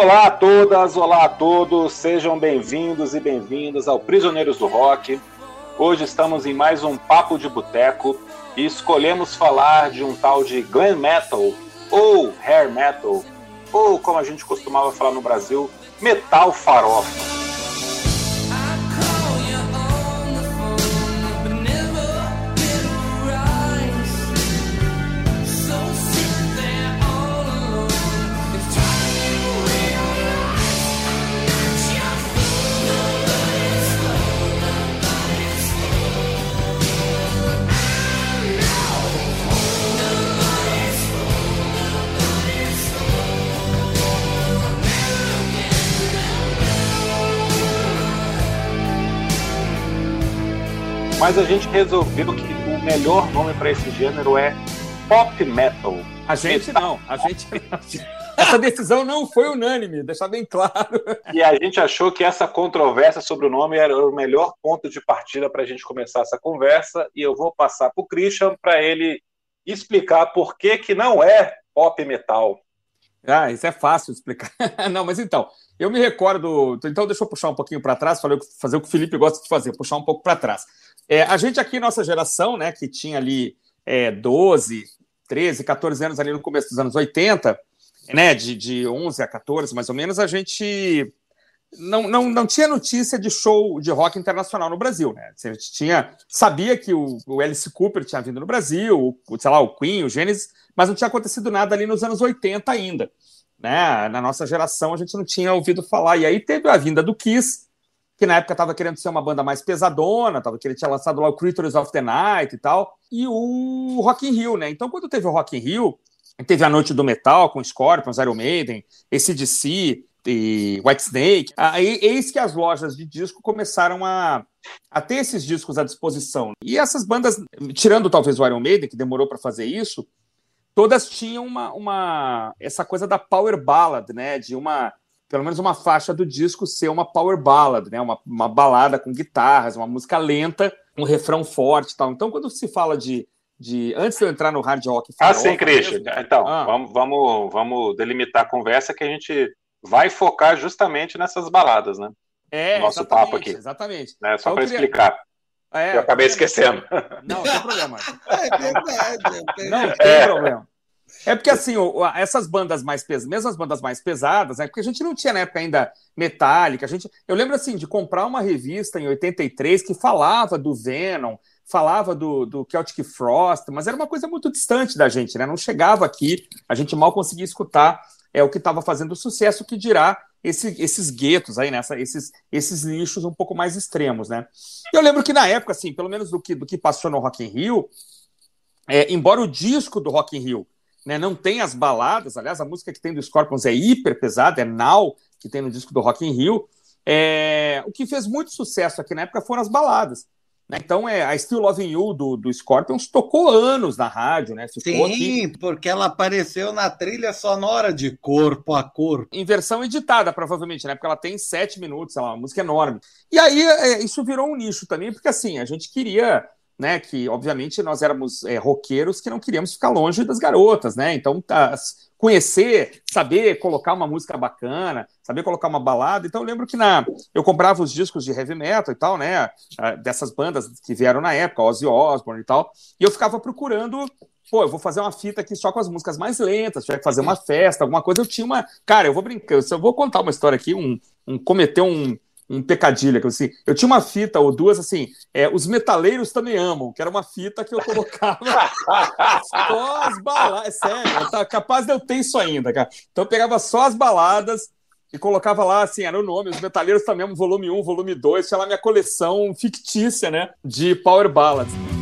Olá a todas, olá a todos, sejam bem-vindos e bem-vindas ao Prisioneiros do Rock. Hoje estamos em mais um Papo de Boteco e escolhemos falar de um tal de glam metal ou hair metal, ou como a gente costumava falar no Brasil, metal farofa. Mas a gente resolveu que o melhor nome para esse gênero é pop metal. A gente não, a gente Essa decisão não foi unânime, deixar bem claro. E a gente achou que essa controvérsia sobre o nome era o melhor ponto de partida para a gente começar essa conversa. E eu vou passar para o Christian para ele explicar por que, que não é pop metal. Ah, isso é fácil de explicar. não, mas então, eu me recordo. Então, deixa eu puxar um pouquinho para trás, fazer o que o Felipe gosta de fazer, puxar um pouco para trás. É, a gente aqui, nossa geração, né, que tinha ali é, 12, 13, 14 anos ali no começo dos anos 80, né, de, de 11 a 14 mais ou menos, a gente não, não, não tinha notícia de show de rock internacional no Brasil, né? A gente tinha, sabia que o, o Alice Cooper tinha vindo no Brasil, o, sei lá, o Queen, o Genesis, mas não tinha acontecido nada ali nos anos 80 ainda, né? Na nossa geração a gente não tinha ouvido falar. E aí teve a vinda do Kiss, que na época estava querendo ser uma banda mais pesadona, tava, que ele tinha lançado lá o Creatures of the Night e tal, e o Rock in Rio, né? Então, quando teve o Rock in Rio, teve a Noite do Metal com Scorpions, Iron Maiden, ACDC e Whitesnake, aí eis que as lojas de disco começaram a, a ter esses discos à disposição. E essas bandas, tirando talvez o Iron Maiden, que demorou para fazer isso, todas tinham uma, uma essa coisa da power ballad, né? De uma pelo menos uma faixa do disco ser uma power ballad, né? Uma, uma balada com guitarras, uma música lenta, um refrão forte, tal. Então, quando se fala de, de antes de eu entrar no hard rock, ah, sim, Christian. Então, ah. vamos, vamos, vamos delimitar a conversa que a gente vai focar justamente nessas baladas, né? É, nosso papo aqui. Exatamente. Né? Só então, para queria... explicar. É, eu acabei esquecendo. Não, não tem problema. É verdade. Não tem é. problema. É porque, assim, essas bandas mais pesadas, mesmo as bandas mais pesadas, né? Porque a gente não tinha na época ainda metálica. A gente, eu lembro, assim, de comprar uma revista em 83 que falava do Venom, falava do, do Celtic Frost, mas era uma coisa muito distante da gente, né? Não chegava aqui, a gente mal conseguia escutar é o que estava fazendo sucesso, que dirá esse, esses guetos aí, nessa, esses, esses nichos um pouco mais extremos, né? Eu lembro que na época, assim, pelo menos do que, do que passou no Rock in Rio, é, embora o disco do Rock in Rio né? Não tem as baladas, aliás, a música que tem do Scorpions é hiper pesada, é Now, que tem no disco do Rock in Rio. É... O que fez muito sucesso aqui na época foram as baladas. Né? Então, é, a Still Loving You do, do Scorpions tocou anos na rádio, né? Ficou Sim, aqui... porque ela apareceu na trilha sonora de corpo a corpo. Em versão editada, provavelmente, né? Porque ela tem sete minutos, ela é uma música enorme. E aí, é, isso virou um nicho também, porque assim, a gente queria né? Que obviamente nós éramos é, roqueiros que não queríamos ficar longe das garotas, né? Então, conhecer, saber colocar uma música bacana, saber colocar uma balada. Então, eu lembro que na eu comprava os discos de heavy metal e tal, né? Dessas bandas que vieram na época, Ozzy Osbourne e tal, e eu ficava procurando pô, eu vou fazer uma fita aqui só com as músicas mais lentas, tiver que fazer uma festa, alguma coisa, eu tinha uma. Cara, eu vou brincar, eu vou contar uma história aqui, um, um um, um pecadilho, que assim, eu tinha uma fita ou duas assim, é, os metaleiros também amam, que era uma fita que eu colocava só as baladas, é sério, tá capaz de eu ter isso ainda, cara. Então eu pegava só as baladas e colocava lá, assim, era o nome, os metaleiros também amam, volume 1, volume 2, tinha lá minha coleção fictícia, né, de power ballads.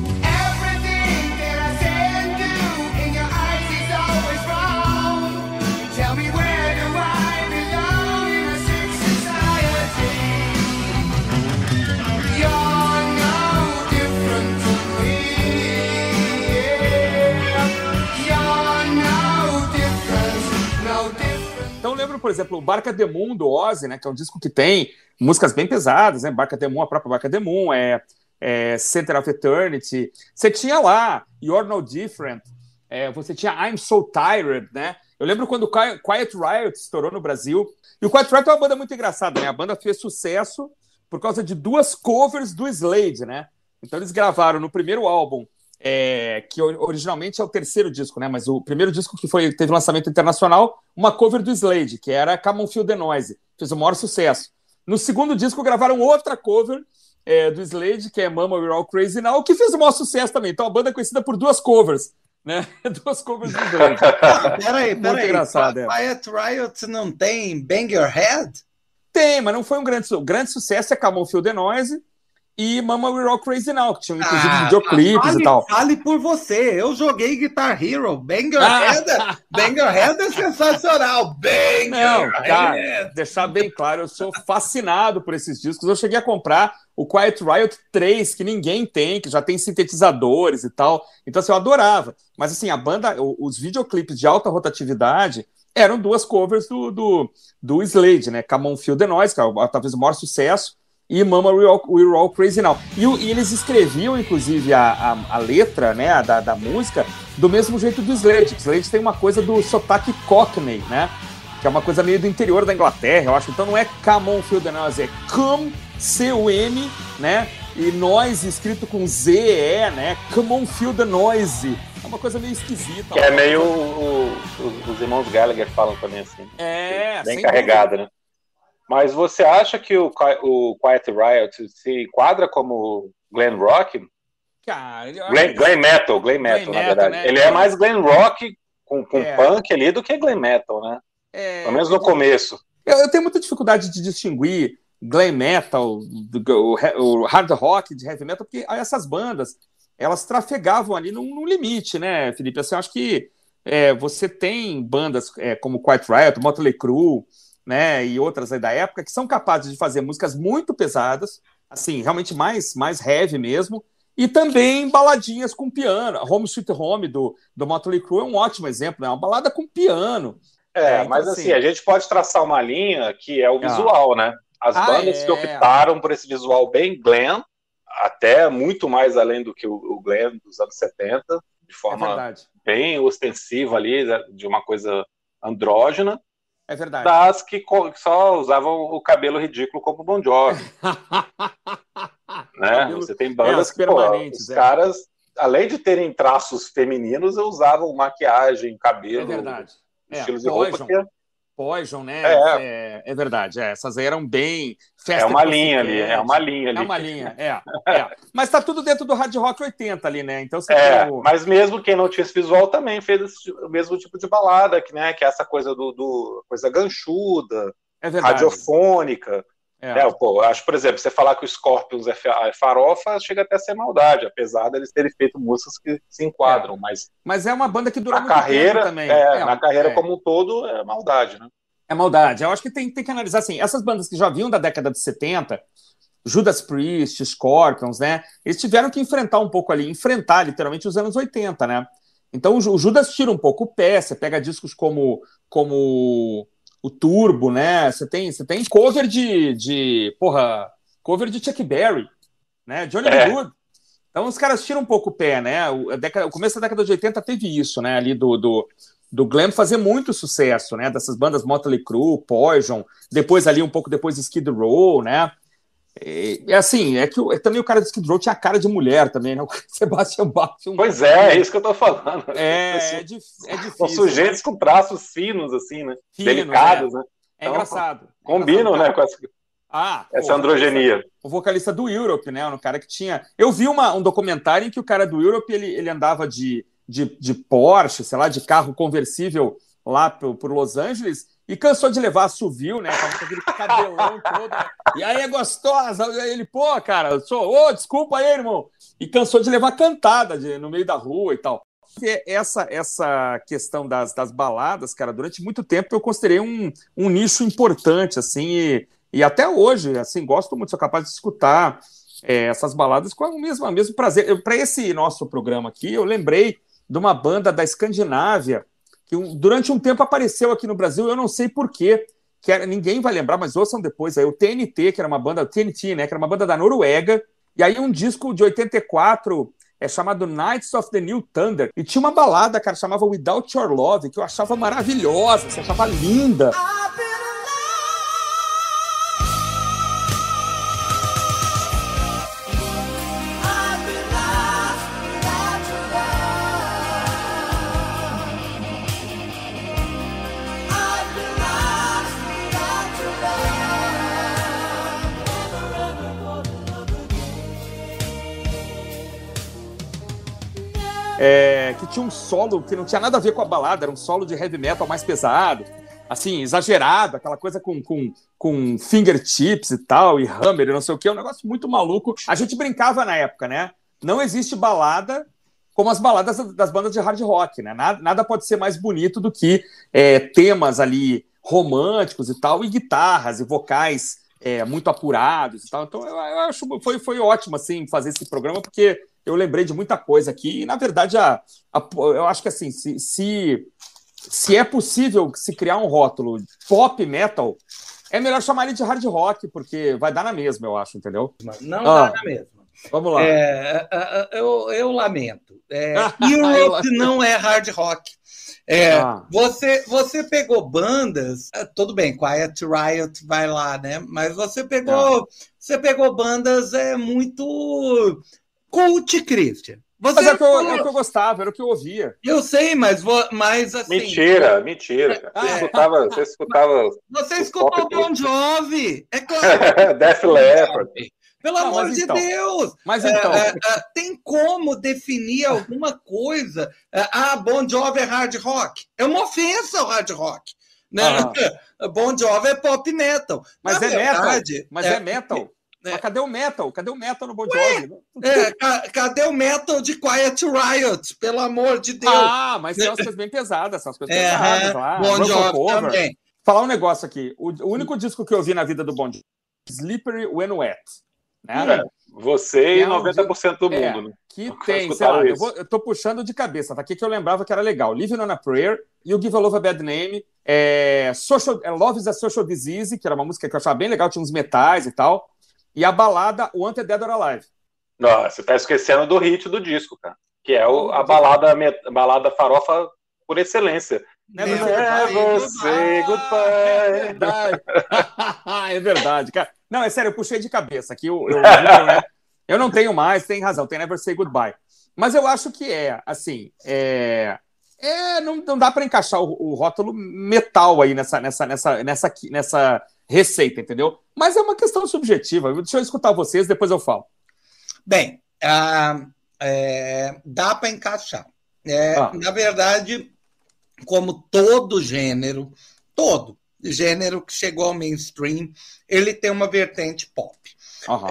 Por exemplo, o Barca Demon do Ozzy, né, que é um disco que tem músicas bem pesadas, né? Barca Demon, a própria Barca Demon, é, é Center of Eternity. Você tinha lá You're No Different, é, você tinha I'm So Tired, né? Eu lembro quando o Quiet Riot estourou no Brasil. E o Quiet Riot é uma banda muito engraçada, né? A banda fez sucesso por causa de duas covers do Slade, né? Então eles gravaram no primeiro álbum, é, que originalmente é o terceiro disco, né? Mas o primeiro disco que foi teve lançamento internacional, uma cover do Slade, que era Come on Feel the Noise, fez o maior sucesso. No segundo disco gravaram outra cover é, do Slade, que é Mama We're All Crazy Now, que fez o maior sucesso também. Então a banda é conhecida por duas covers. Né? Duas covers do Slade. Ah, peraí, peraí. engraçado, é. Quiet Riot não tem Bang Your Head? Tem, mas não foi um grande, o grande sucesso. É Come on Feel the Noise e Mama We're All Crazy Now, que tinham inclusive ah, videoclipes fale, e tal. Fale por você, eu joguei Guitar Hero, Banger ah. Head, Banger Head é sensacional, Banger Não, cara, deixar bem claro, eu sou fascinado por esses discos, eu cheguei a comprar o Quiet Riot 3, que ninguém tem, que já tem sintetizadores e tal, então assim, eu adorava, mas assim, a banda, os videoclipes de alta rotatividade eram duas covers do, do, do Slade, né, Come On Feel The Noise, que é talvez o maior sucesso, e Mama We're All, We're All Crazy Now. E, e, eles escreviam, inclusive, a, a, a letra né, da, da, música do mesmo jeito do Slade. O Slade tem uma coisa do sotaque Cockney, né? Que é uma coisa meio do interior da Inglaterra, eu acho. Então não é Come on, feel the noise, é Come, C-U-M, né? E noise escrito com Z-E, né? Come on, feel the noise. É uma coisa meio esquisita. Que é meio o, o, os irmãos Gallagher falam também assim. É, Bem carregado, né? Mas você acha que o, o Quiet Riot se enquadra como glam rock? Cara, glam, glam metal, glam metal, na verdade. Né? Ele é mais glam rock com, com é. punk ali do que glam metal, né? É, Pelo menos no começo. Eu, eu, tenho muita dificuldade de distinguir glam metal, do, o, o, hard rock de heavy metal, porque essas bandas elas trafegavam ali num, num limite, né, Felipe? Assim, eu acho que é, você tem bandas é, como Quiet Riot, Motley Crue, né, e outras da época, que são capazes de fazer músicas muito pesadas, assim, realmente mais, mais heavy mesmo, e também baladinhas com piano. Home Sweet Home do, do Motley Crue é um ótimo exemplo, né? Uma balada com piano. É, é então, mas assim, assim, a gente pode traçar uma linha que é o ah. visual, ah. né? As ah, bandas é. que optaram por esse visual bem glam, até muito mais além do que o, o glam dos anos 70, de forma é bem ostensiva ali, né, de uma coisa andrógena, é verdade. Das que só usavam o cabelo ridículo como Bon Jovi. né? Cabelo... Você tem bandas é, que, pô, os é. caras, além de terem traços femininos, usavam maquiagem, cabelo, é verdade. estilos é, de roupa que Poison, né? É, é, é verdade. É, essas aí eram bem. é uma linha ali, é uma linha ali. É uma linha, é. é. Mas tá tudo dentro do Hard Rock 80 ali, né? Então você é, o... Mas mesmo quem não tinha esse visual também fez esse, o mesmo tipo de balada, que, né? Que é essa coisa do, do coisa ganchuda, é radiofônica. É. É, pô, acho, por exemplo, você falar que o Scorpions é, é farofa, chega até a ser maldade, apesar deles terem feito músicas que se enquadram, é. mas... Mas é uma banda que durou na carreira, também. É, é, na carreira como um todo, é maldade, né? É maldade. Eu acho que tem, tem que analisar, assim, essas bandas que já vinham da década de 70, Judas Priest, Scorpions, né? Eles tiveram que enfrentar um pouco ali, enfrentar literalmente os anos 80, né? Então o Judas tira um pouco o pé, você pega discos como, como o Turbo, né? Você tem, você tem cover de, de porra, cover de Chuck Berry, né? Johnny é. Good. Então os caras tiram um pouco o pé, né? O, década, o começo da década de 80 teve isso, né? Ali do, do, do glam fazer muito sucesso, né? Dessas bandas Motley Crue, Poison, depois ali um pouco depois Skid Row, né? É, assim, é que é, também o cara do Skid Row tinha a cara de mulher também, né? O Sebastian Bach. Um... Pois é, é isso que eu tô falando. É, é, dif é difícil. São sujeitos né? com traços finos, assim, né? Fino, Delicados, é. né? É então, engraçado. Combinam, engraçado, né? Com essa, ah, essa pô, androgenia. O vocalista do Europe, né? Um cara que tinha. Eu vi uma, um documentário em que o cara do Europe ele, ele andava de, de, de Porsche, sei lá, de carro conversível lá por, por Los Angeles e cansou de levar assovio, né? com aquele cabelão todo. Né? E aí é gostosa. E aí ele, pô, cara, sou, ô, desculpa aí, irmão. E cansou de levar cantada de, no meio da rua e tal. E essa, essa questão das, das baladas, cara, durante muito tempo eu considerei um, um nicho importante, assim, e, e até hoje, assim, gosto muito, sou capaz de escutar é, essas baladas com o mesmo, o mesmo prazer. Para esse nosso programa aqui, eu lembrei de uma banda da Escandinávia que durante um tempo apareceu aqui no Brasil, eu não sei porquê, que era, ninguém vai lembrar, mas ouçam depois aí, o TNT, que era uma banda, TNT, né, que era uma banda da Noruega, e aí um disco de 84, é chamado Knights of the New Thunder. E tinha uma balada, cara, chamava Without Your Love, que eu achava maravilhosa, você achava linda. É, que tinha um solo que não tinha nada a ver com a balada, era um solo de heavy metal mais pesado, assim, exagerado, aquela coisa com, com, com fingertips e tal, e hammer e não sei o que, é um negócio muito maluco. A gente brincava na época, né? Não existe balada como as baladas das bandas de hard rock, né? Nada, nada pode ser mais bonito do que é, temas ali românticos e tal, e guitarras e vocais é, muito apurados e tal. Então, eu, eu acho foi foi ótimo assim fazer esse programa porque eu lembrei de muita coisa aqui. E, na verdade, a, a, eu acho que assim, se, se, se é possível se criar um rótulo pop metal, é melhor chamar ele de hard rock, porque vai dar na mesma, eu acho, entendeu? Não ah, dá na mesma. Vamos lá. É, eu, eu lamento. É, Europe não é hard rock. É, ah. você, você pegou bandas, ah, tudo bem, Quiet Riot vai lá, né? Mas você pegou, você pegou bandas é muito Cult, Christian. Você mas é o, que eu, é o que eu gostava, era o que eu ouvia. Eu sei, mas, mas assim. Mentira, mentira. Você, é, escutava, você escutava. Você escutou Bon Jovi, é claro. Def Leppard. Pelo Não, amor de então, Deus! Mas então. É, é, tem como definir alguma coisa? ah, Bon Jovi é hard rock. É uma ofensa ao hard rock. Né? Ah. Bon Jovi é pop metal. Mas Na é verdade, metal. Mas é, é metal. É. Mas cadê o metal? Cadê o metal no Bon Jovi? É, cadê o metal de Quiet Riot? Pelo amor de Deus. Ah, mas são as coisas bem pesadas, são as coisas é, pesadas lá. Bon Jovi também. Falar um negócio aqui. O, o, único disco que eu vi na vida do Bon Jovi Slippery When Wet. Né? É, você e é um 90% do é, mundo. Né? Que tem, sei lá, eu, vou, eu, tô puxando de cabeça, tá aqui que eu lembrava que era legal. Living on a Prayer, You Give a Love a Bad Name, é, social, é, Love is a Social Disease, que era uma música que eu achava bem legal, tinha uns metais e tal e a balada o Dead or Alive. Não, você tá esquecendo do hit do disco, cara. Que é o, a balada, a balada farofa por excelência. Never, Never say goodbye. É verdade. é verdade, cara. Não, é sério, eu puxei de cabeça aqui. Eu, eu, eu, eu não tenho mais, tem razão, tem Never Say Goodbye. Mas eu acho que é, assim, é, é não, não dá para encaixar o, o, rótulo metal aí nessa, nessa, nessa, nessa, nessa receita, entendeu? Mas é uma questão subjetiva. Deixa eu escutar vocês, depois eu falo. Bem, uh, é, dá para encaixar. É, ah. Na verdade, como todo gênero, todo gênero que chegou ao mainstream, ele tem uma vertente pop.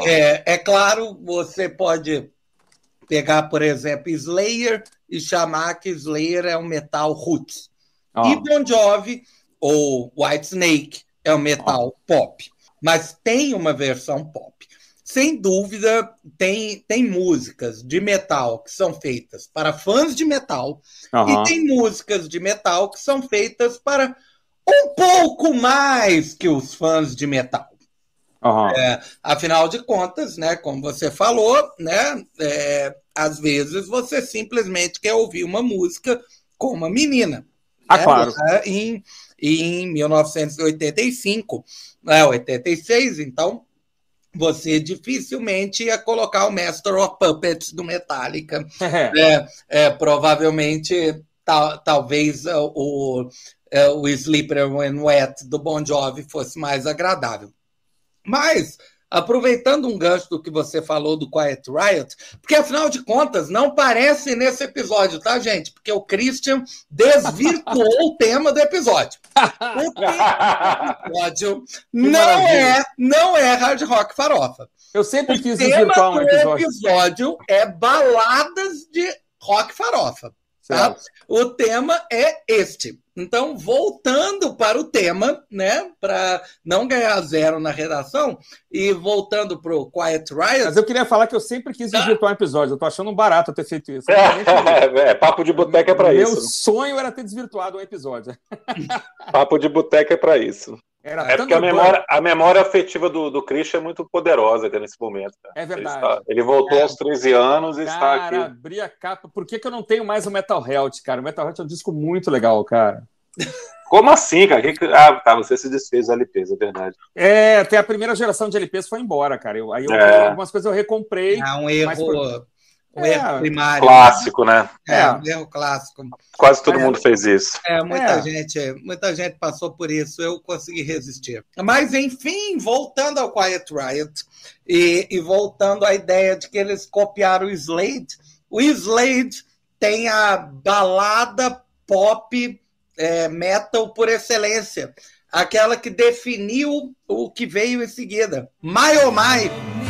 É, é claro, você pode pegar, por exemplo, Slayer e chamar que Slayer é um metal roots. Uhum. E Bon Jovi ou White Snake é o metal pop, mas tem uma versão pop. Sem dúvida, tem, tem músicas de metal que são feitas para fãs de metal uhum. e tem músicas de metal que são feitas para um pouco mais que os fãs de metal. Uhum. É, afinal de contas, né, como você falou, né, é, às vezes você simplesmente quer ouvir uma música com uma menina. Ah, né, claro. Em, em 1985, né, 86, então você dificilmente ia colocar o Master of Puppets do Metallica. é, é, provavelmente, tal, talvez o, o, é, o Sleeper When Wet do Bon Jovi fosse mais agradável. Mas aproveitando um gancho do que você falou do Quiet Riot, porque afinal de contas não parece nesse episódio, tá, gente? Porque o Christian desvirtuou o tema do episódio. O tema do episódio não é, não é hard rock farofa. Eu sempre quis desvirtuar um episódio. O episódio é baladas de rock farofa. Tá? O tema é este. Então, voltando para o tema, né, para não ganhar zero na redação, e voltando para o Quiet Riot. Mas eu queria falar que eu sempre quis desvirtuar um episódio, eu tô achando um barato ter feito isso. É, é papo de boteca é para isso. Meu sonho era ter desvirtuado um episódio. papo de boteca é para isso. Era é porque a memória, a memória afetiva do, do Christian é muito poderosa nesse momento. Cara. É verdade. Ele, está, ele voltou é. aos 13 anos e cara, está aqui. abri a capa. Por que, que eu não tenho mais o Metal Health, cara? O Metal Health é um disco muito legal, cara. Como assim, cara? Ah, tá, você se desfez dos LPs, é verdade. É, até a primeira geração de LPs foi embora, cara. Eu, aí eu, é. algumas coisas eu recomprei. É um erro. Por... Um é, erro primário. Clássico, né? É, é, um erro clássico. Quase todo mundo fez isso. É, muita é. gente, muita gente passou por isso, eu consegui resistir. Mas, enfim, voltando ao Quiet Riot e, e voltando à ideia de que eles copiaram o Slade, o Slade tem a balada pop é, metal por excelência, aquela que definiu o que veio em seguida. My oh my!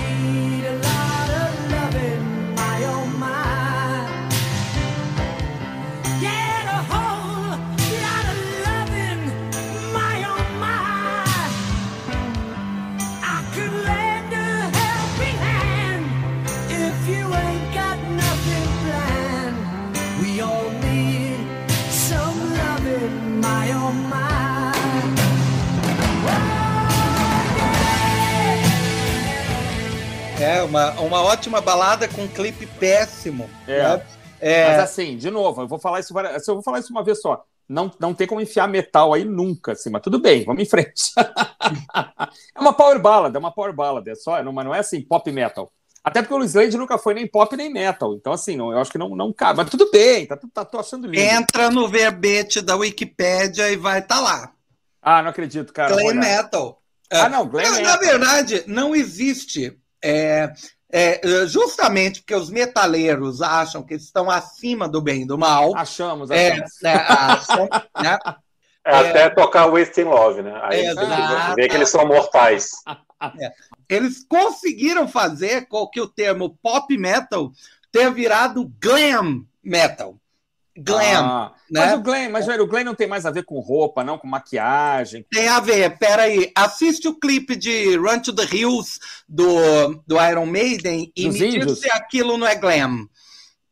Uma, uma ótima balada com um clipe péssimo. É. Né? é. Mas assim, de novo, eu vou falar isso, eu vou falar isso uma vez só. Não, não tem como enfiar metal aí nunca, assim, mas tudo bem, vamos em frente. é uma power ballad, é uma power ballad, é só, não, mas não é assim, pop metal. Até porque o Slade nunca foi nem pop nem metal. Então, assim, não, eu acho que não, não cabe. Mas tudo bem, tá, tá, tô achando lindo. Entra no verbete da Wikipédia e vai estar tá lá. Ah, não acredito, cara. Glam metal. Ah, não, glam metal. Na verdade, não existe é, é, justamente porque os metaleiros acham que estão acima do bem e do mal. Achamos, é, achamos. É, né, acham, né? É, até tocar Wasting Love, né? Aí vê que eles são mortais. É. Eles conseguiram fazer com que o termo pop metal tenha virado glam metal glam. Ah, né? Mas o glam, mas velho, o glam não tem mais a ver com roupa, não, com maquiagem. Tem a ver, peraí. Assiste o clipe de Run to the Hills do, do Iron Maiden e Dos me diz se aquilo não é glam.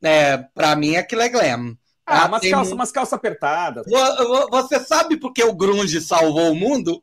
É, pra mim, aquilo é glam. Ah, ah umas, calças, umas calças apertadas. Você sabe por que o grunge salvou o mundo?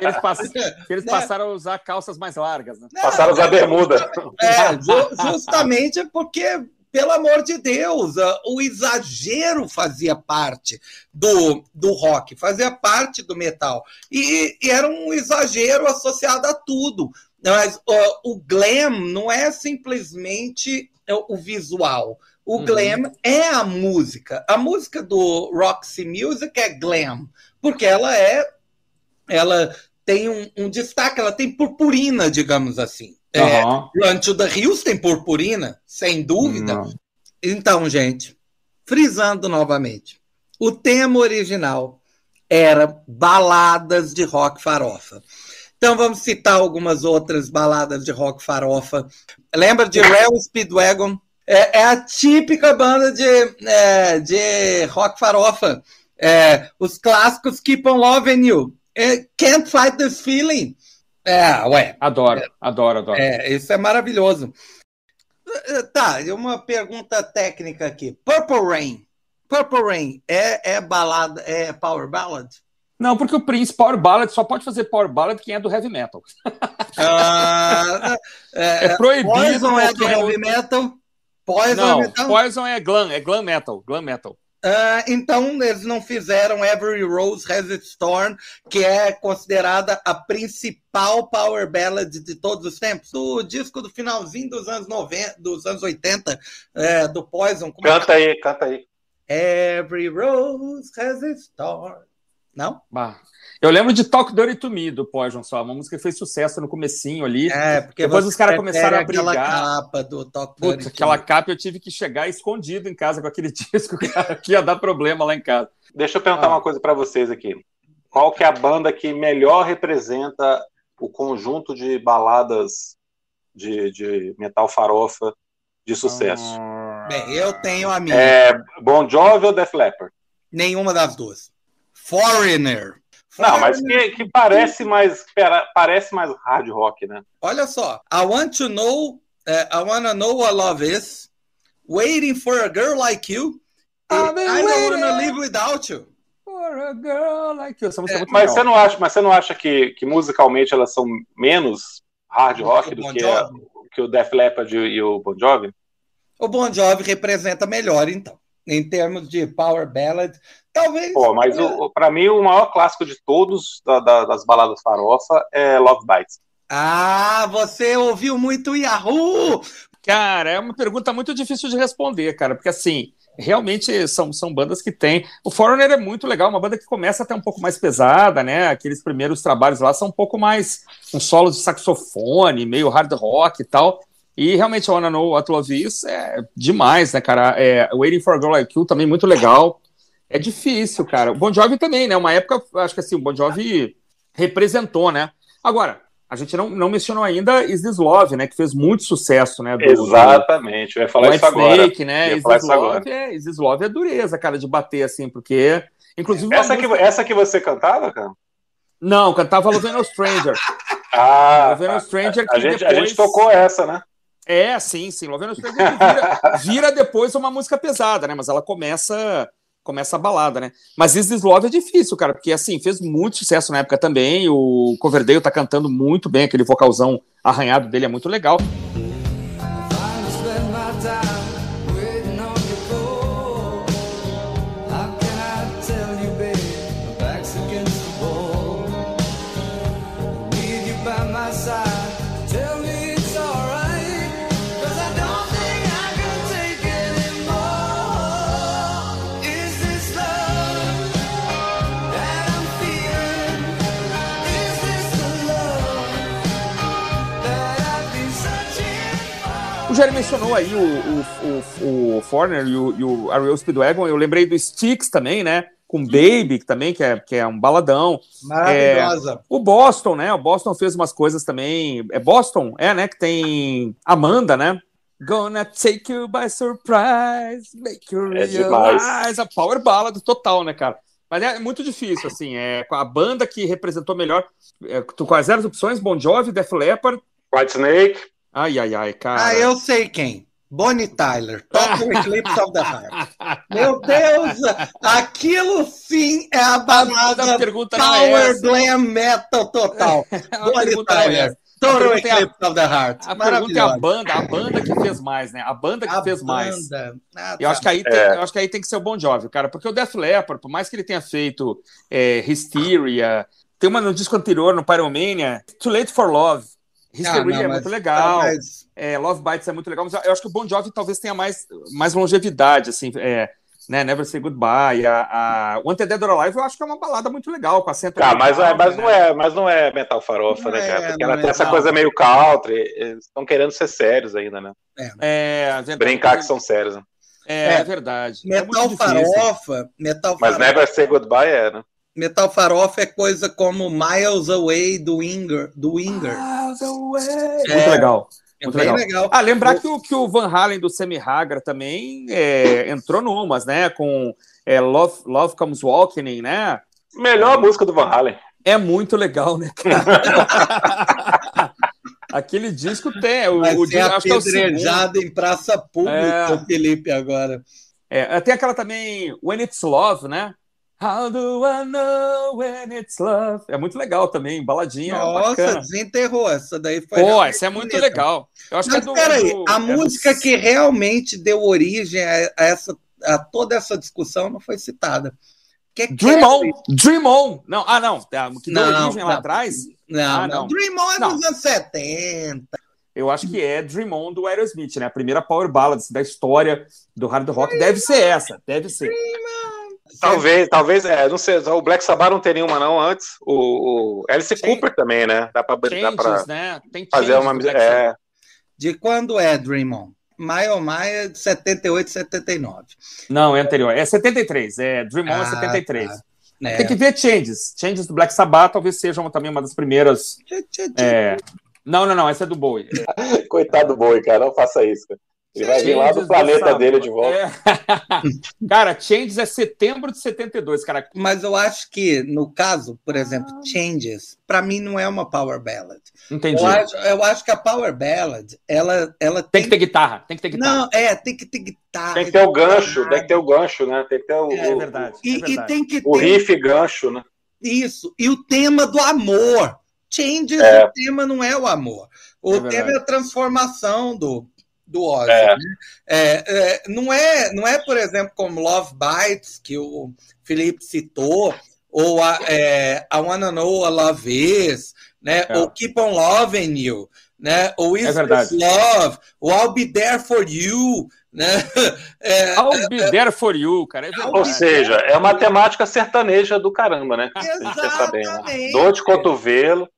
Eles, pass... Eles né? passaram a usar calças mais largas. Né? Passaram a usar bermuda. É, justamente porque pelo amor de Deus, o exagero fazia parte do, do rock, fazia parte do metal. E, e era um exagero associado a tudo. Mas o glam não é simplesmente o visual. O uhum. glam é a música. A música do Roxy Music é glam, porque ela é. Ela tem um, um destaque, ela tem purpurina, digamos assim. É, uhum. Run to the Hills tem purpurina, sem dúvida. Então, gente, frisando novamente, o tema original era baladas de rock farofa. Então vamos citar algumas outras baladas de rock farofa. Lembra de Real Speedwagon? É, é, a típica banda de, é, de rock farofa. É, os clássicos Keep on Loving You. É, Can't Fight This Feeling. É, ué. Adoro, adoro, adoro. É, isso é maravilhoso. Eh, tá, uma pergunta técnica aqui. Purple Rain. Purple Rain é, é balada, é power ballad? Não, porque o Prince Power Ballad só pode fazer Power Ballad quem é do heavy metal. Ah, é, é, proibido. Poison é do heavy metal? Poison não, é metal? Poison é glam, é glam metal, glam metal. Uh, então, eles não fizeram Every Rose Has Its Thorn, que é considerada a principal power ballad de todos os tempos. O disco do finalzinho dos anos 90, dos anos 80, é, do Poison. canta é? aí, canta aí. Every Rose Has Its Thorn. Não? Bah. Eu lembro de Talk Dirty to Me, do Poison só, uma música que fez sucesso no comecinho ali. É, porque Depois os caras começaram a brigar. Aquela capa do Talk Dirty Putz, Aquela capa eu tive que chegar escondido em casa com aquele disco, cara, que ia dar problema lá em casa. Deixa eu perguntar ah. uma coisa para vocês aqui. Qual que é a banda que melhor representa o conjunto de baladas de, de metal farofa de sucesso? Ah. Bem, eu tenho a minha. É Bon Jovi ou Def Leppard? Nenhuma das duas. Foreigner. Não, mas que, que parece mais parece mais hard rock, né? Olha só, I want to know, uh, I wanna know what love is, waiting for a girl like you, I don't wanna live without you. For a girl like you. Essa música é, é muito mas legal. você não acha, mas você não acha que, que musicalmente elas são menos hard rock do que, a, que o Def Leppard e o Bon Jovi? O Bon Jovi representa melhor, então, em termos de power ballad. Talvez. Pô, mas é... para mim o maior clássico de todos da, da, das baladas farofa é Love Bites. Ah, você ouviu muito Yahoo! Cara, é uma pergunta muito difícil de responder, cara, porque assim, realmente são, são bandas que têm. O Foreigner é muito legal, uma banda que começa até um pouco mais pesada, né? Aqueles primeiros trabalhos lá são um pouco mais um solo de saxofone, meio hard rock e tal. E realmente, Wanna Know What Love Is é demais, né, cara? É, Waiting for a Girl Like You também muito legal. É difícil, cara. O Bon Jovi também, né? Uma época, acho que assim, o Bon Jovi representou, né? Agora, a gente não, não mencionou ainda Is This Love, né? Que fez muito sucesso, né? Do, Exatamente, eu ia falar isso agora. Snake, né? Is Love é, Is This Love é dureza, cara, de bater assim, porque. Inclusive. Essa, música... que, essa que você cantava, cara? Não, cantava Love No Stranger. ah, No Stranger. A, a, gente, depois... a gente tocou essa, né? É, sim, sim. Love vira, vira depois uma música pesada, né? Mas ela começa começa a balada, né? Mas Is This Love é difícil, cara, porque assim, fez muito sucesso na época também. O Coverdale tá cantando muito bem, aquele vocalzão arranhado dele é muito legal. O Jerry mencionou aí o, o, o, o Foreigner e o, e o Ariel Speedwagon, eu lembrei do Sticks também, né? Com Baby, que também, que é, que é um baladão. Maravilhosa. É, o Boston, né? O Boston fez umas coisas também. É Boston? É, né? Que tem Amanda, né? Gonna take you by surprise, make you é realize. a power ballad total, né, cara? Mas é muito difícil, assim. É a banda que representou melhor. É, tu, quais eram as opções? Bon Jovi, Def Leppard. White Snake. Ai, ai, ai, cara. Ah, eu sei quem. Bonnie Tyler, Total Eclipse of the Heart. Meu Deus, aquilo sim é a balada Power é Glam Metal total. Bonnie Tyler. Total é Eclipse of the Heart. A pergunta é a banda, a banda que fez mais, né? A banda que a fez banda. mais. Ah, eu, acho que aí tem, é. eu acho que aí tem que ser o Bon Jovi, cara, porque o Def Leppard, por mais que ele tenha feito é, Hysteria, tem uma no disco anterior, no Pyromania, Too Late for Love, History ah, não, é muito legal. Mas... É, Love Bites é muito legal, mas eu acho que o Bon Jovi talvez tenha mais, mais longevidade, assim, é, né? Never Say Goodbye, a, a Wanted Dead or Alive, eu acho que é uma balada muito legal, com a centro. Ah, mas, é, mas, né? não é, mas não é metal farofa, né, cara? Porque ela tem essa coisa meio country, eles estão querendo ser sérios ainda, né? É, Brincar que são sérios, né? É, é, verdade. Metal farofa, metal Mas Never Say Goodbye é, né? Metal farofa é coisa como Miles Away do Winger. Do Winger. Miles Away. É, muito legal. É muito legal. legal. Ah, lembrar que o, que o Van Halen do Sammy Hagar também é, entrou numas, né? Com é, Love, Love Comes Walking, né? Melhor música do Van Halen. É muito legal, né, cara? Aquele disco tem. O, Vai o, ser acho apedrejado em praça pública, é... Felipe, agora. É, tem aquela também, When It's Love, né? How do I know when it's love? É muito legal também, baladinha. Nossa, bacana. desenterrou. Essa daí foi. Pô, essa é muito bonita. legal. Eu acho Mas, que é do, peraí, do, a é música do... que realmente deu origem a, essa, a toda essa discussão não foi citada. Que Dream é On! Dream On! Não, ah, não. É, que deu não, origem não, lá atrás? Não, ah, não. Dream On é dos anos 70. Eu acho que é Dream On do Aerosmith, né? A primeira power ballad da história do hard rock deve ser essa, deve ser. Dream On. Talvez, talvez, é, não sei, o Black Sabbath não teria uma não antes, o, o Alice Change, Cooper também, né? Dá pra, changes, dá pra né? Tem fazer uma... É... De quando é Dream On? Maio Maia de 78, 79. Não, é anterior, é 73, é Dream On é ah, é 73. Tá. É. Tem que ver Changes, Changes do Black Sabbath talvez sejam também uma das primeiras... É... Não, não, não, essa é do Bowie. Coitado do Bowie, cara, não faça isso. Ele vai vir lá do planeta dele de volta. É. cara, Changes é setembro de 72, cara. Mas eu acho que, no caso, por exemplo, ah. Changes, para mim não é uma power ballad. Entendi. Eu acho, eu acho, que a power ballad, ela, ela tem... tem que ter guitarra, tem que ter guitarra. Não, é, tem que ter guitarra. Tem que ter o gancho, tem que ter o gancho, né? Tem que ter o, é, é verdade. E, é verdade. e tem que ter... o riff gancho, né? Isso. E o tema do amor. Changes, é. o tema não é o amor. O é tema é a transformação do, do Ozzy. É. Né? É, é, não, é, não é, por exemplo, como Love Bites, que o Felipe citou, ou a, é, I Wanna Know What Love Is, né? É. ou Keep On Loving You, né? ou Is é Love, ou I'll Be There For You, né? É, I'll Be There For You, cara. ou seja, é uma temática sertaneja do caramba, né? Exatamente. Né? Dor de cotovelo.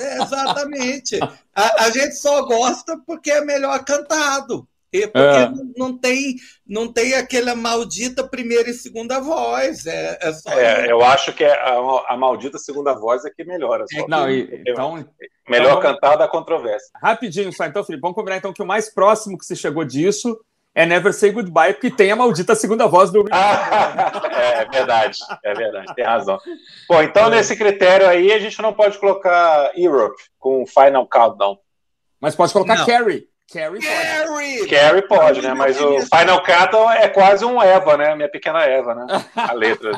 É, exatamente. A, a, gente só gosta porque é melhor cantado. E porque é. não, não, tem, não tem aquela maldita primeira e segunda voz. É, é, só é eu acho que é a, a, maldita segunda voz é que melhora. Só. Não, e, então, melhor então, cantada a controvérsia. Rapidinho, só então, Felipe, vamos combinar então que o mais próximo que se chegou disso é Never Say Goodbye, porque tem a maldita segunda voz do. é verdade, é verdade, tem razão. Bom, então é. nesse critério aí a gente não pode colocar Europe com Final Countdown. Mas pode colocar não. Carrie. Carrie pode. Carrie pode, né? Mas o Final Countdown é quase um Eva, né? Minha pequena Eva, né? A letra.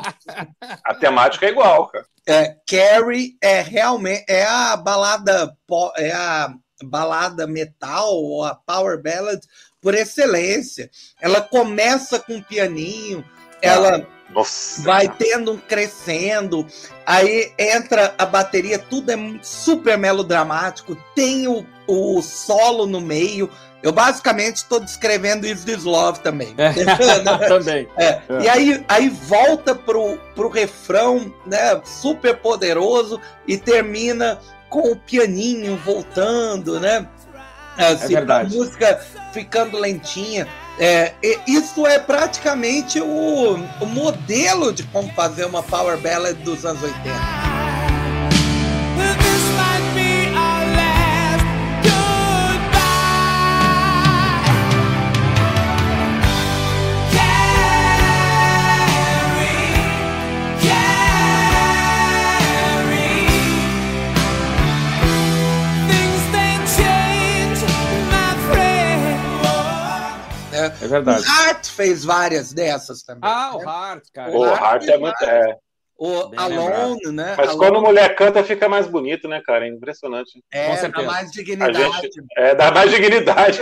a temática é igual, cara. É, Carrie é realmente é a balada é a balada metal ou a power ballad por excelência. Ela começa com um pianinho, ela Nossa. vai tendo um crescendo, aí entra a bateria, tudo é super melodramático, tem o, o solo no meio. Eu basicamente estou descrevendo Is This Love também. É. também. É. É. E aí, aí volta pro, pro refrão, né, super poderoso e termina com o pianinho voltando, né? Assim, é verdade. A música ficando lentinha. É, isso é praticamente o, o modelo de como fazer uma power ballad dos anos 80. É verdade. O Hart fez várias dessas também. Ah, né? o Hart, cara. O, o Hart, é muito. É. O Bem Alone, lembrado. né? Mas Alone. quando mulher canta, fica mais bonito, né, cara? É impressionante. É, dá mais dignidade. Gente, é, dá mais dignidade.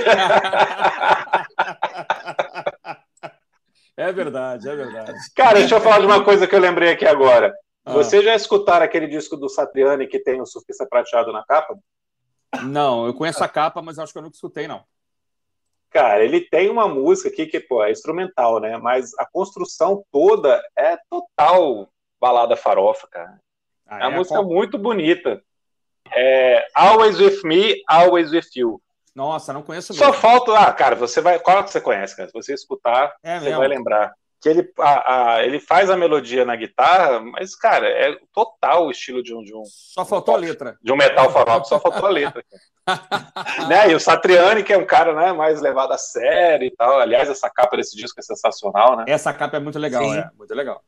é verdade, é verdade. Cara, deixa eu falar de uma coisa que eu lembrei aqui agora. Ah. Vocês já escutaram aquele disco do Satriani que tem o surfista prateado na capa? Não, eu conheço a capa, mas acho que eu nunca escutei, não. Cara, ele tem uma música aqui que pô, é instrumental, né? Mas a construção toda é total balada farofa, cara. Ah, é uma é música muito bonita. É Always With Me, Always With You. Nossa, não conheço mesmo. Só falta. Ah, cara, você vai. Qual que você conhece, cara? Se você escutar, é você mesmo? vai lembrar. Que ele, a, a, ele faz a melodia na guitarra, mas, cara, é total o estilo de um. De um só faltou a letra. De um metal farofa, só faltou a letra. né? E o Satriani, que é um cara né, mais levado a sério e tal. Aliás, essa capa desse disco é sensacional, né? Essa capa é muito legal, Sim. é. Muito legal.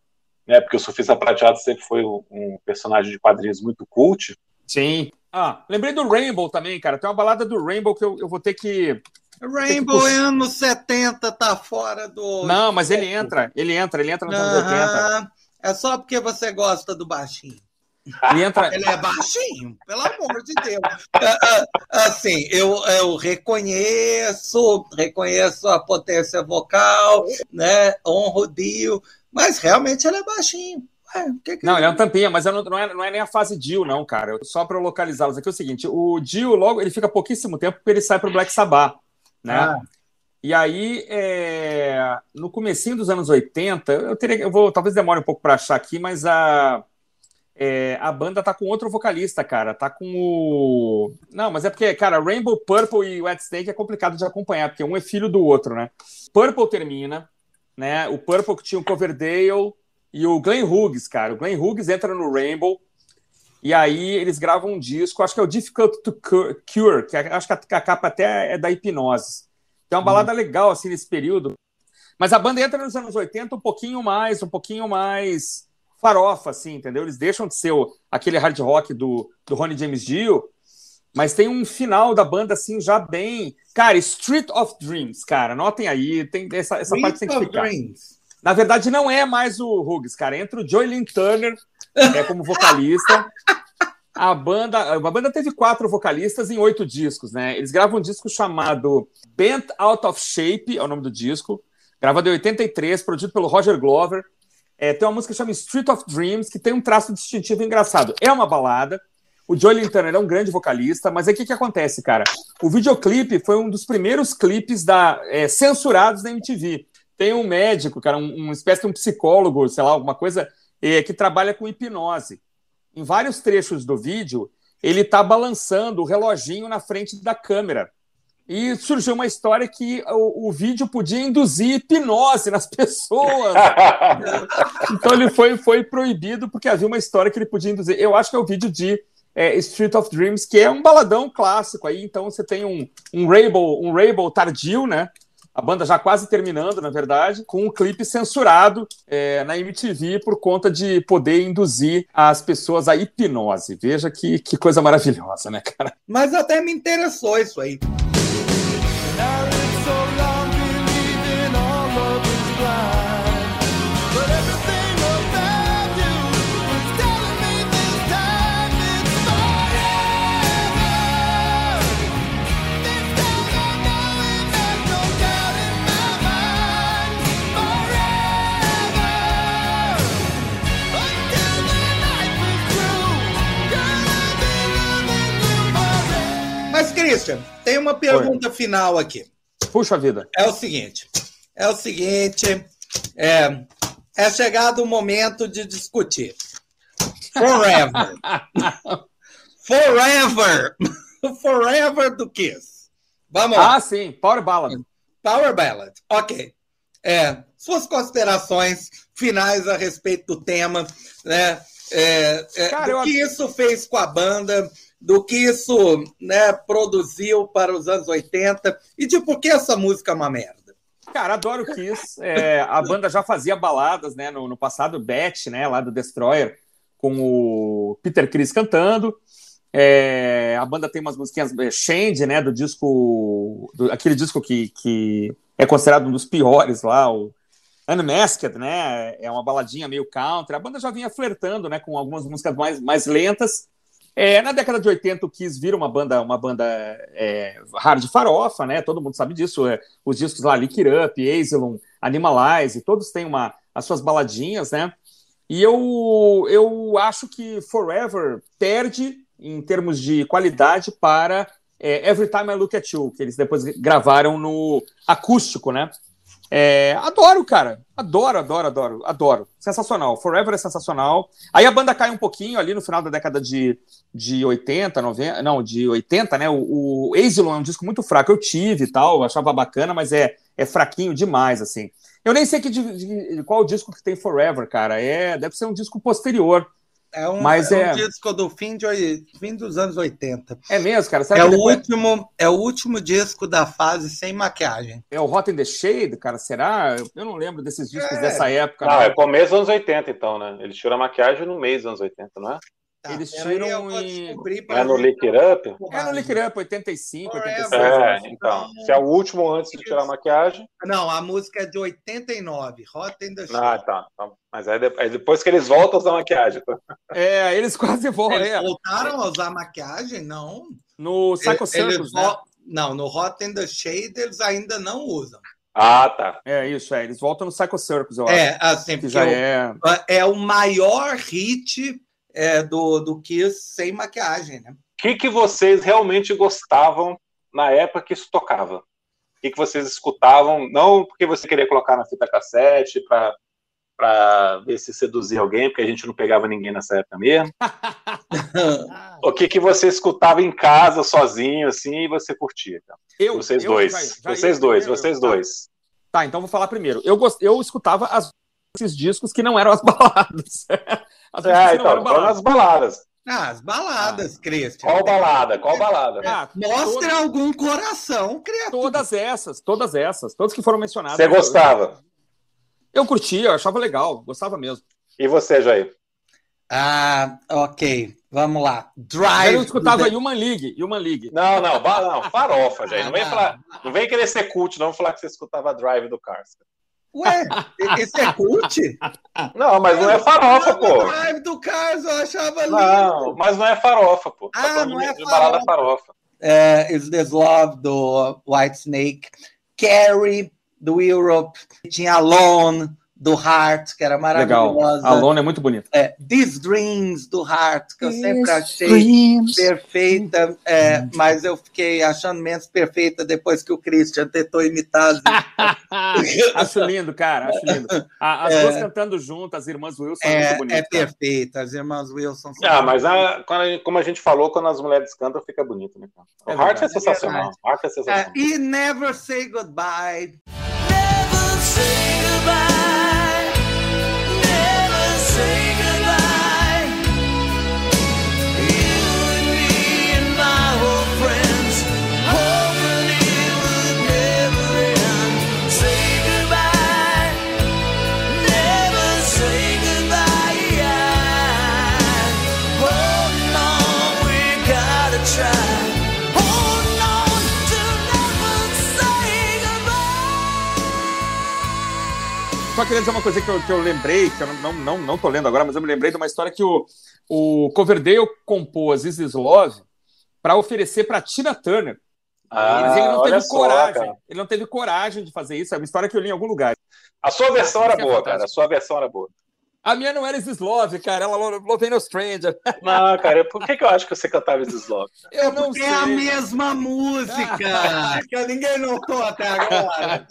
É, porque o Surfista Prateado sempre foi um personagem de quadrinhos muito cult. Sim. Ah, lembrei do Rainbow também, cara. Tem uma balada do Rainbow que eu, eu vou ter que. Rainbow que... anos 70 tá fora do. Não, mas ele entra, ele entra, ele entra nos anos 80. É só porque você gosta do baixinho. Ele, entra... ele é baixinho, pelo amor de Deus. É, é, assim, eu, eu reconheço, reconheço a potência vocal, né? Honro o Dio, mas realmente ele é baixinho. que que não, ele é um tampinha, mas não, não, é, não é nem a fase Dio, não, cara. Só para localizá-los aqui é o seguinte: o Dio logo ele fica pouquíssimo tempo porque ele sai para o Black Sabbath, né? Ah. E aí, é, no comecinho dos anos 80, eu teria, eu vou, talvez demore um pouco para achar aqui, mas a é, a banda tá com outro vocalista, cara. Tá com o. Não, mas é porque, cara, Rainbow Purple e Wet Snake é complicado de acompanhar, porque um é filho do outro, né? Purple termina, né? O Purple que tinha o Coverdale e o Glenn Hughes, cara. O Glenn Hughes entra no Rainbow e aí eles gravam um disco, acho que é o Difficult to Cure, que é, acho que a, capa até é da Hipnose. É uma balada legal, assim, nesse período. Mas a banda entra nos anos 80 um pouquinho mais, um pouquinho mais farofa, assim, entendeu? Eles deixam de ser o, aquele hard rock do, do Ronnie James Dio, mas tem um final da banda, assim, já bem... Cara, Street of Dreams, cara, notem aí, tem essa, essa parte tem que ficar. Dreams. Na verdade, não é mais o Hughes, cara. Entra o Joylin Turner é, como vocalista. A banda, a banda teve quatro vocalistas em oito discos, né? Eles gravam um disco chamado Bent Out of Shape, é o nome do disco, gravado em 83, produzido pelo Roger Glover. É, tem uma música chamada Street of Dreams, que tem um traço distintivo engraçado. É uma balada. O Joey Turner é um grande vocalista, mas aí o que, que acontece, cara? O videoclipe foi um dos primeiros clipes da, é, censurados da MTV. Tem um médico, cara, um, uma espécie de um psicólogo, sei lá, alguma coisa, é, que trabalha com hipnose. Em vários trechos do vídeo, ele está balançando o reloginho na frente da câmera. E surgiu uma história que o, o vídeo podia induzir hipnose nas pessoas. então ele foi, foi proibido porque havia uma história que ele podia induzir. Eu acho que é o vídeo de é, Street of Dreams, que é um baladão clássico aí. Então você tem um, um Rainbow, um Rainbow tardio, né? A banda já quase terminando, na verdade, com um clipe censurado é, na MTV por conta de poder induzir as pessoas à hipnose. Veja que, que coisa maravilhosa, né, cara? Mas até me interessou isso aí. Christian, tem uma pergunta Oi. final aqui. Puxa vida. É o seguinte: é o seguinte. É, é chegado o momento de discutir. Forever. Forever. Forever do Kiss. Vamos lá. Ah, sim. Power Ballad. Power Ballad. Ok. É, suas considerações finais a respeito do tema, né? É, é, Cara, do eu... que isso fez com a banda, do que isso né, produziu para os anos 80 e de por que essa música é uma merda. Cara, adoro Kiss. É, a banda já fazia baladas né, no, no passado, Beth, né, lá do Destroyer, com o Peter Chris cantando. É, a banda tem umas musiquinhas, é, Shand, né, do disco, do, aquele disco que, que é considerado um dos piores lá, o Unmasked, né, é uma baladinha meio country. A banda já vinha flertando, né, com algumas músicas mais, mais lentas, é, na década de 80, o Kiss vira uma banda, uma banda é, hard farofa, né? Todo mundo sabe disso. É, os discos lá, Lick It Up, Asylum, Animalize, todos têm uma, as suas baladinhas, né? E eu, eu acho que Forever perde em termos de qualidade para é, Every Time I Look at You, que eles depois gravaram no acústico, né? É, adoro, cara. Adoro, adoro, adoro, adoro. Sensacional. Forever é sensacional. Aí a banda cai um pouquinho ali no final da década de, de 80, 90. Não, de 80, né? O, o Asylum é um disco muito fraco. Eu tive e tal, achava bacana, mas é, é fraquinho demais, assim. Eu nem sei que, de, de, qual disco que tem Forever, cara. É, deve ser um disco posterior. É um, Mas é, é um disco do fim, de, fim dos anos 80. É mesmo, cara? é, o depois... último, é o último disco da fase sem maquiagem. É o Hot in the Shade, cara? Será? Eu não lembro desses discos é. dessa época. Não, não, é começo dos anos 80, então, né? Ele tirou a maquiagem no mês dos anos 80, não é? Tá, Eles tiram em... É no Lick It Up? É no Lick It Up, 85, 86. É, então. Se é o último antes de tirar a maquiagem. Não, a música é de 89, Hot in the Show. Ah, tá. tá. Mas aí depois que eles voltam a usar maquiagem. É, eles quase voltam. Eles é. voltaram a usar maquiagem? Não. No Psycho Circus, né? Não, no Hot in the Shade eles ainda não usam. Ah, tá. É isso, é. Eles voltam no Psycho Circus, eu é, acho. Assim, que já é... é o maior hit é, do, do Kiss sem maquiagem, né? O que, que vocês realmente gostavam na época que isso tocava? O que, que vocês escutavam? Não porque você queria colocar na fita cassete para para ver se seduzia alguém, porque a gente não pegava ninguém nessa época mesmo. o que, que você escutava em casa, sozinho, assim, e você curtia? Eu, vocês eu, dois. Já, já vocês dois, vocês tá. dois. Tá, então vou falar primeiro. Eu, gost... eu escutava as... esses discos que não eram as baladas. As é, então, foram nas baladas. Ah, as baladas, ah. Christian. Qual balada? Qual balada? Ah, Mostra todas... algum coração, criatura. Todas essas, todas essas, todas que foram mencionadas. Você gostava? Eu, eu curtia, eu achava legal, gostava mesmo. E você, Jair? Ah, ok. Vamos lá. Drive. Eu escutava the... Human League. Human League. Não, não, não farofa, Jair. Não vem, falar, não vem querer ser cult, não falar que você escutava Drive do Cars. Ué, esse é cult? Não, mas não é farofa, pô. O drive do Cars eu achava lindo. Não, mas não é farofa, pô. Tá ah, não é de farofa. farofa. É, Is This Love, do White Snake. Carrie, do Europe. Tinha Alone, do Heart, que era maravilhosa. Legal. Alone é muito bonito. É, These Dreams, do Heart, que eu sempre achei dreams. perfeita, é, mas eu fiquei achando menos perfeita depois que o Christian tentou imitar. acho lindo, cara, acho lindo. As é, duas cantando juntas, as irmãs Wilson, é, muito bonito. É perfeita, as irmãs Wilson são. Ah, mas a, como a gente falou, quando as mulheres cantam, fica bonito, né? O é Heart é sensacional. Heart é sensacional. e Never Say Goodbye. Never say goodbye. Só queria dizer uma coisa que eu, que eu lembrei, que eu não, não, não tô lendo agora, mas eu me lembrei de uma história que o, o Coverdale compôs Is Love para oferecer para Tina Turner. Ah, ele não teve só, coragem. Cara. Ele não teve coragem de fazer isso. É uma história que eu li em algum lugar. A sua versão era boa, cara. A sua versão era boa. A minha não era Slove, cara. Ela Love no Stranger. Não, cara, por que, que eu acho que você cantava Slove? Eu não sei. É a mesma música. que ninguém notou até agora.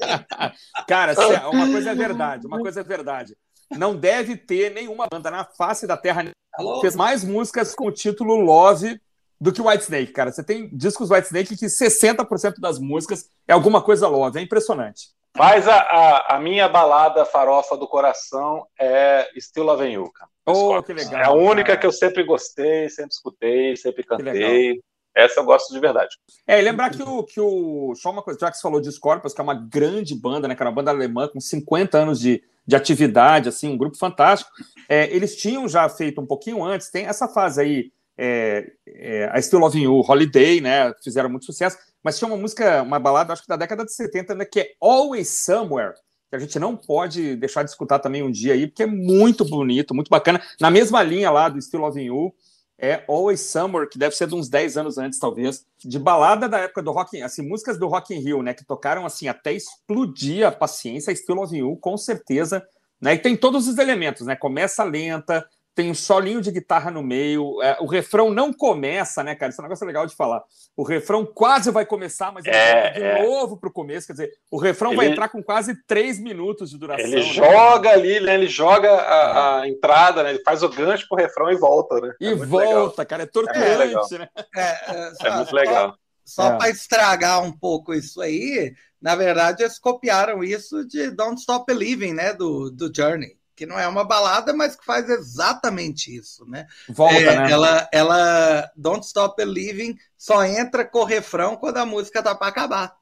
cara, uma coisa é verdade. Uma coisa é verdade. Não deve ter nenhuma banda na face da Terra que fez mais músicas com o título Love do que White Snake, cara. Você tem discos White Snake que 60% das músicas é alguma coisa Love. É impressionante. Mas a, a, a, minha balada farofa do coração é Still You, cara. Oh, que legal. É a única cara. que eu sempre gostei, sempre escutei, sempre cantei. Essa eu gosto de verdade. É, e lembrar que o, que o. Só uma coisa, já que você falou de Scorpions, que é uma grande banda, né? Que era uma banda alemã com 50 anos de, de atividade, assim, um grupo fantástico. É, eles tinham já feito um pouquinho antes, tem essa fase aí, é, é, a Still Loving You, Holiday, né? Fizeram muito sucesso mas tinha uma música, uma balada, acho que da década de 70, né, que é Always Somewhere, que a gente não pode deixar de escutar também um dia aí, porque é muito bonito, muito bacana. Na mesma linha lá do Still Loving You, é Always Somewhere, que deve ser de uns 10 anos antes, talvez, de balada da época do Rock, assim, músicas do Rock in Rio, né, que tocaram assim até explodir a paciência, Still Loving You, com certeza, né, e tem todos os elementos, né, começa lenta, tem um solinho de guitarra no meio, é, o refrão não começa, né, cara? Isso é um negócio legal de falar. O refrão quase vai começar, mas ele é, de é. novo para o começo, quer dizer, o refrão ele, vai entrar com quase três minutos de duração. Ele né? joga ali, né? Ele joga a, a, entrada, né? Ele faz o gancho pro refrão e volta, né? E volta, legal. cara, é torturante, né? É, muito legal. Só, só para estragar um pouco isso aí, na verdade, eles copiaram isso de Don't Stop Believing, né? Do, do Journey que não é uma balada, mas que faz exatamente isso, né? Volta, é, né? Ela, ela, Don't Stop Believing só entra com o refrão quando a música tá para acabar.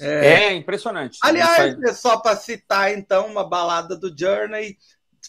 É, é, impressionante. Aliás, é só para citar então uma balada do Journey,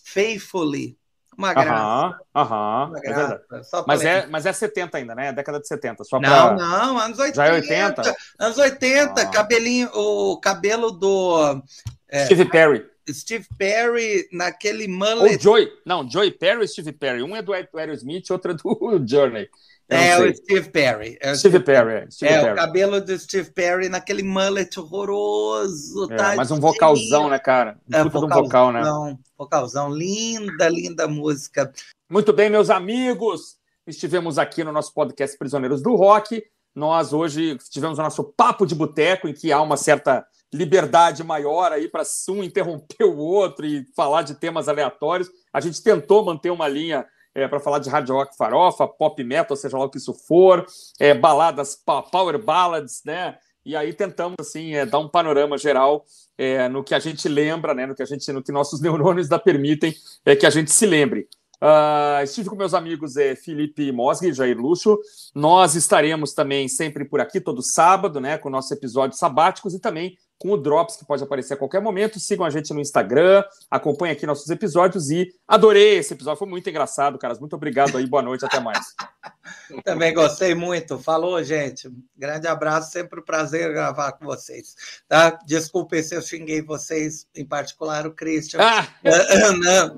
Faithfully. Uma graça. Aham, uma é graça. É mas, é, mas é 70 ainda, né? Década de 70. Só pra... Não, não, anos 80. Já é 80? Anos 80, ah. cabelinho, o cabelo do. É, Steve Perry. Steve Perry naquele mullet. Ou Joy. Não, Joy Perry e Steve Perry. Um é do Aerosmith, outro é do Journey. É o Steve Perry. É o Steve, Steve Perry. É, Steve é Perry. o cabelo do Steve Perry naquele mullet horroroso. É, mas um vocalzão, né, cara? Um é, vocalzão, um vocal, né? Vocalzão. Linda, linda música. Muito bem, meus amigos. Estivemos aqui no nosso podcast Prisioneiros do Rock. Nós hoje tivemos o nosso papo de boteco, em que há uma certa liberdade maior aí para um interromper o outro e falar de temas aleatórios. A gente tentou manter uma linha é, para falar de hard rock farofa, pop metal, seja lá o que isso for, é, baladas, power ballads, né? E aí tentamos assim é, dar um panorama geral é, no que a gente lembra, né? No que a gente, no que nossos neurônios da permitem é que a gente se lembre. Uh, estive com meus amigos é, Felipe Mosgui e Jair Lúcio. Nós estaremos também sempre por aqui, todo sábado, né, com nossos episódios sabáticos e também com o Drops, que pode aparecer a qualquer momento. Sigam a gente no Instagram, acompanhem aqui nossos episódios e adorei esse episódio, foi muito engraçado, caras. Muito obrigado aí, boa noite, até mais. Também gostei muito. Falou, gente. Grande abraço, sempre um prazer gravar com vocês. Tá? Desculpem se eu xinguei vocês, em particular o Christian. Ah! Não,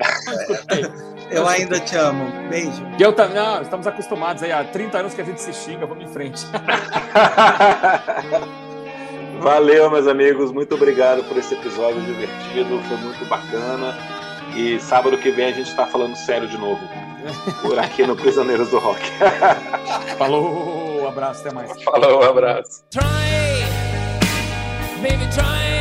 eu ainda te amo. Beijo. Eu também, não, estamos acostumados aí há 30 anos que a gente se xinga, vamos em frente. Valeu, meus amigos. Muito obrigado por esse episódio divertido. Foi muito bacana. E sábado que vem a gente está falando sério de novo. Por aqui no Prisioneiros do Rock. Falou, um abraço, até mais. Falou, um abraço. Try, baby, try.